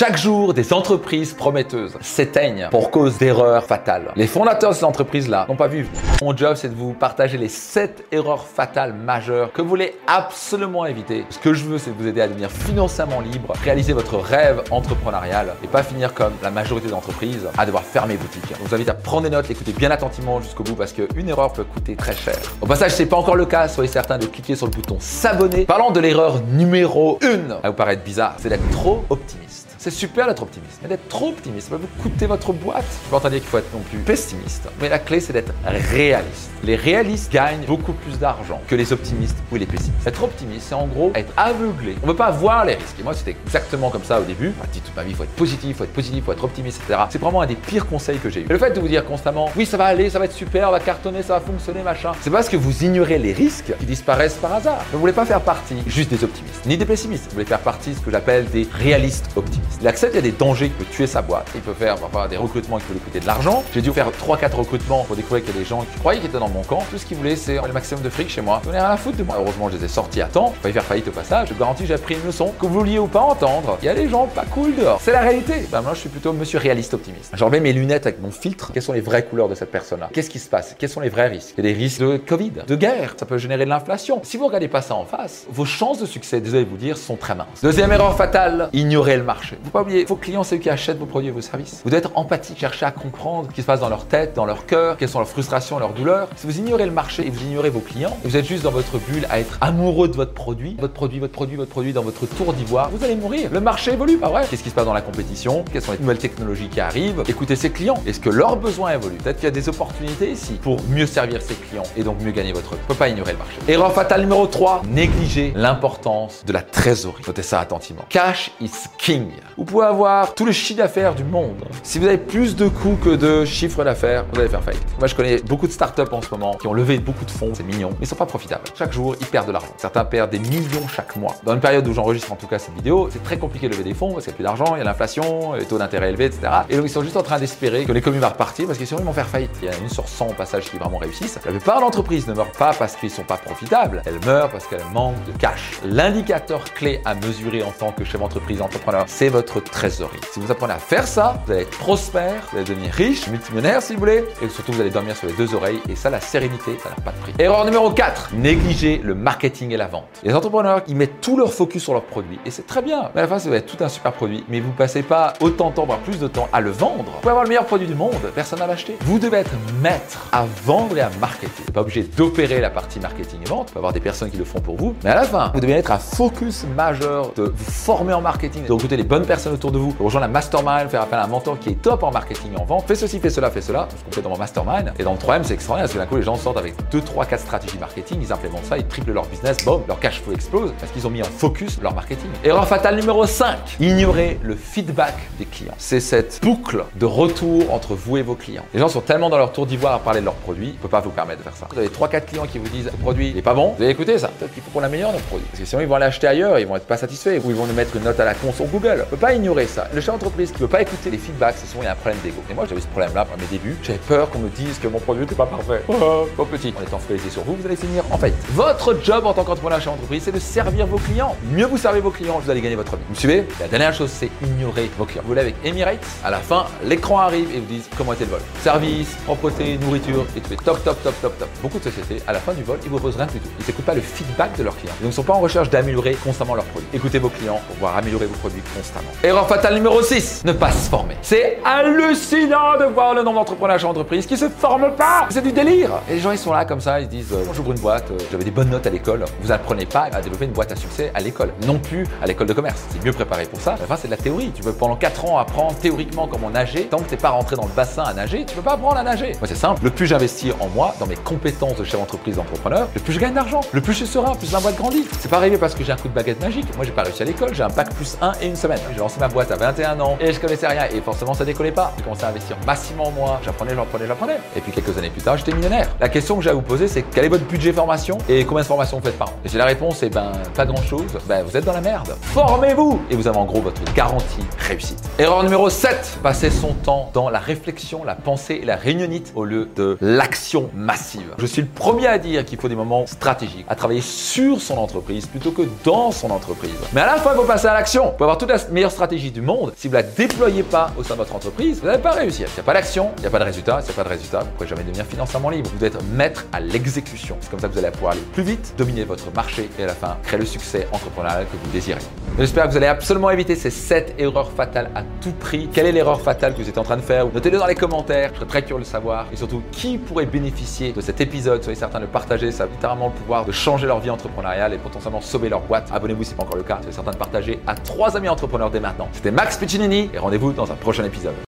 Chaque jour, des entreprises prometteuses s'éteignent pour cause d'erreurs fatales. Les fondateurs de ces entreprises-là n'ont pas vu. Mon job, c'est de vous partager les 7 erreurs fatales majeures que vous voulez absolument éviter. Ce que je veux, c'est vous aider à devenir financièrement libre, réaliser votre rêve entrepreneurial et pas finir comme la majorité d'entreprises à devoir fermer boutique. Je vous invite à prendre des notes, l'écouter bien attentivement jusqu'au bout parce qu'une erreur peut coûter très cher. Au passage, si c'est pas encore le cas, soyez certain de cliquer sur le bouton s'abonner. Parlons de l'erreur numéro 1. Elle va vous paraître bizarre, c'est d'être trop optimiste. C'est super d'être optimiste, mais d'être trop optimiste, ça va vous coûter votre boîte. Je pas dire qu'il faut être non plus pessimiste, mais la clé c'est d'être réaliste. Les réalistes gagnent beaucoup plus d'argent que les optimistes ou les pessimistes. Être optimiste, c'est en gros être aveuglé. On ne veut pas voir les risques. Et moi, c'était exactement comme ça au début. Je dit toute ma vie, il faut être positif, il faut être positif, il faut être optimiste, etc. C'est vraiment un des pires conseils que j'ai eu. le fait de vous dire constamment, oui, ça va aller, ça va être super, on va cartonner, ça va fonctionner, machin. C'est parce que vous ignorez les risques qui disparaissent par hasard. Vous ne voulez pas faire partie juste des optimistes, ni des pessimistes. Vous voulez faire partie de ce que j'appelle des réalistes optimistes. Il accepte qu'il y a des dangers qui peuvent tuer sa boîte. Il peut faire parfois des recrutements qui peuvent lui coûter de l'argent. J'ai dû faire 3-4 recrutements pour découvrir qu'il y a des gens qui croyaient qu'ils étaient dans mon camp. Tout ce qu'ils voulaient, c'est le maximum de fric chez moi. Je rien à foutre de moi. Heureusement, je les ai sortis à temps. Je y faire faillite au passage. Je garantis, j'ai appris une leçon que vous vouliez ou pas entendre. Il y a des gens pas cool dehors. C'est la réalité. Ben, moi, je suis plutôt monsieur réaliste optimiste. J'enlève mes lunettes avec mon filtre. Quelles sont les vraies couleurs de cette personne-là? Qu'est-ce qui se passe? Quels sont les vrais risques? Il y a des risques de Covid, de guerre. Ça peut générer de l'inflation. Si vous regardez pas ça en face, vos chances de succès, désolé vous dire, sont très minces. Deuxième erreur fatale, ignorer le marché. Vous pas oublier, vos clients, c'est eux qui achètent vos produits et vos services. Vous devez être empathique, chercher à comprendre ce qui se passe dans leur tête, dans leur cœur, quelles sont leurs frustrations, leurs douleurs. Si vous ignorez le marché et vous ignorez vos clients, vous êtes juste dans votre bulle à être amoureux de votre produit, votre produit, votre produit, votre produit dans votre tour d'ivoire, vous allez mourir. Le marché évolue, pas vrai Qu'est-ce qui se passe dans la compétition? Quelles sont les nouvelles technologies qui arrivent? Écoutez ses clients. Est-ce que leurs besoins évoluent? Peut-être qu'il y a des opportunités ici pour mieux servir ses clients et donc mieux gagner votre vie. On peut pas ignorer le marché. Erreur fatale numéro 3, négliger l'importance de la trésorerie. Notez ça attentivement. Cash is king. Vous pouvez avoir tout le chiffre d'affaires du monde. Si vous avez plus de coûts que de chiffres d'affaires, vous allez faire faillite. Moi, je connais beaucoup de startups en ce moment qui ont levé beaucoup de fonds, c'est mignon, mais ils sont pas profitables. Chaque jour, ils perdent de l'argent. Certains perdent des millions chaque mois. Dans une période où j'enregistre en tout cas cette vidéo, c'est très compliqué de lever des fonds parce qu'il n'y a plus d'argent, il y a l'inflation, les taux d'intérêt élevés, etc. Et donc, ils sont juste en train d'espérer que l'économie va repartir parce qu'ils ils vont faire faillite. Il y a une sur 100 au passage qui vraiment réussissent. La plupart d'entreprises ne meurent pas parce qu'ils sont pas profitables, elles meurent parce qu'elles manquent de cash. L'indicateur clé à mesurer en tant que chef d'entreprise entrepreneur, c'est votre trésorerie. Si vous apprenez à faire ça, vous allez être prospère, vous allez devenir riche, multimillionnaire si vous voulez, et surtout vous allez dormir sur les deux oreilles, et ça, la sérénité, ça n'a pas de prix. Erreur numéro 4, négliger le marketing et la vente. Les entrepreneurs, ils mettent tout leur focus sur leur produit, et c'est très bien. Mais à la fin, ça va être tout un super produit, mais vous passez pas autant de temps, voire plus de temps à le vendre. Vous pouvez avoir le meilleur produit du monde, personne n'a l'acheter. Vous devez être maître à vendre et à marketer. Vous pas obligé d'opérer la partie marketing et vente, vous pouvez avoir des personnes qui le font pour vous, mais à la fin, vous devez être un focus majeur de vous former en marketing, de recruter les bonnes autour de vous, rejoindre la mastermind, faire appel à un mentor qui est top en marketing et en vente. Fais ceci, fais cela, fais cela. Ce qu'on fait dans mon mastermind. Et dans le troisième, c'est extraordinaire parce que d'un coup, les gens sortent avec 2, 3, 4 stratégies marketing, ils implémentent ça, ils triplent leur business, boum, leur cash flow explose parce qu'ils ont mis en focus leur marketing. Erreur fatale numéro 5, ignorer le feedback des clients. C'est cette boucle de retour entre vous et vos clients. Les gens sont tellement dans leur tour d'ivoire à parler de leurs produits, ils ne peuvent pas vous permettre de faire ça. Vous avez 3-4 clients qui vous disent le produit n'est pas bon, vous allez écouter ça. Peut-être qu'il faut qu'on améliore notre produit. Parce que sinon, ils vont l'acheter ailleurs, ils vont être pas satisfaits ou ils vont nous mettre une note à la con sur Google. Pas ignorer ça. Le chef d'entreprise qui ne veut pas écouter les feedbacks, c'est souvent il y a un problème d'ego. Et moi, j'avais ce problème-là à mes débuts. J'avais peur qu'on me dise que mon produit n'était pas parfait. Oh, oh, petit. En étant focalisé sur vous, vous allez finir en faillite. Votre job en tant qu'entrepreneur chez entreprise, c'est de servir vos clients. Mieux vous servez vos clients, vous allez gagner votre vie. Vous me suivez? La dernière chose, c'est ignorer vos clients. Vous voulez avec Emirates, à la fin, l'écran arrive et vous dit comment était le vol. Service, propreté, nourriture, et tout est top, top, top, top, top. Beaucoup de sociétés, à la fin du vol, ils vous posent rien du tout. Ils n'écoutent pas le feedback de leurs clients. Ils ne sont pas en recherche d'améliorer constamment leurs produits. Écoutez vos clients pour pouvoir améliorer vos produits constamment. Erreur fatale numéro 6, ne pas se former. C'est hallucinant de voir le nombre d'entrepreneurs chez entreprise qui se forment pas. C'est du délire. Et les gens, ils sont là comme ça, ils se disent, euh, j'ouvre une boîte, euh, j'avais des bonnes notes à l'école. Vous apprenez pas à développer une boîte à succès à l'école. Non plus à l'école de commerce. C'est mieux préparé pour ça. Enfin, c'est de la théorie. Tu peux pendant 4 ans apprendre théoriquement comment nager. Tant que t'es pas rentré dans le bassin à nager, tu peux pas apprendre à nager. Moi, c'est simple. Le plus j'investis en moi, dans mes compétences de chef d'entreprise d'entrepreneur, le plus je gagne d'argent. Le plus je serai, plus la boîte grandit. C'est pas arrivé parce que j'ai un coup de baguette magique. Moi, j'ai pas réussi à l'école. J'ai un bac plus 1 et une semaine. Lancé ma boîte à 21 ans et je connaissais rien. Et forcément, ça décollait pas. J'ai commencé à investir massivement en moi. J'apprenais, j'apprenais, j'apprenais. Et puis quelques années plus tard, j'étais millionnaire. La question que j'ai à vous poser, c'est quel est votre budget formation et combien de formations vous faites par an? Et si la réponse est ben pas grand chose, ben vous êtes dans la merde. Formez-vous et vous avez en gros votre garantie réussite. Erreur numéro 7, passer son temps dans la réflexion, la pensée et la réunionite au lieu de l'action massive. Je suis le premier à dire qu'il faut des moments stratégiques, à travailler sur son entreprise plutôt que dans son entreprise. Mais à la fin, il faut passer à l'action. Vous pouvez avoir toute la meilleure stratégie du monde, si vous la déployez pas au sein de votre entreprise, vous n'allez pas réussir. Il n'y a pas d'action, il n'y a pas de résultat. S'il n'y a pas de résultat, vous ne pourrez jamais devenir financièrement libre. Vous devez être maître à l'exécution. C'est comme ça que vous allez pouvoir aller plus vite, dominer votre marché et à la fin créer le succès entrepreneurial que vous désirez. J'espère que vous allez absolument éviter ces 7 erreurs fatales à tout prix. Quelle est l'erreur fatale que vous êtes en train de faire? Notez-le dans les commentaires. Je serais très curieux de le savoir. Et surtout, qui pourrait bénéficier de cet épisode? Soyez certain de partager. Ça a littéralement le pouvoir de changer leur vie entrepreneuriale et potentiellement sauver leur boîte. Abonnez-vous si ce n'est pas encore le cas. Soyez certain de partager à trois amis entrepreneurs maintenant. C'était Max Piccinini et rendez-vous dans un prochain épisode.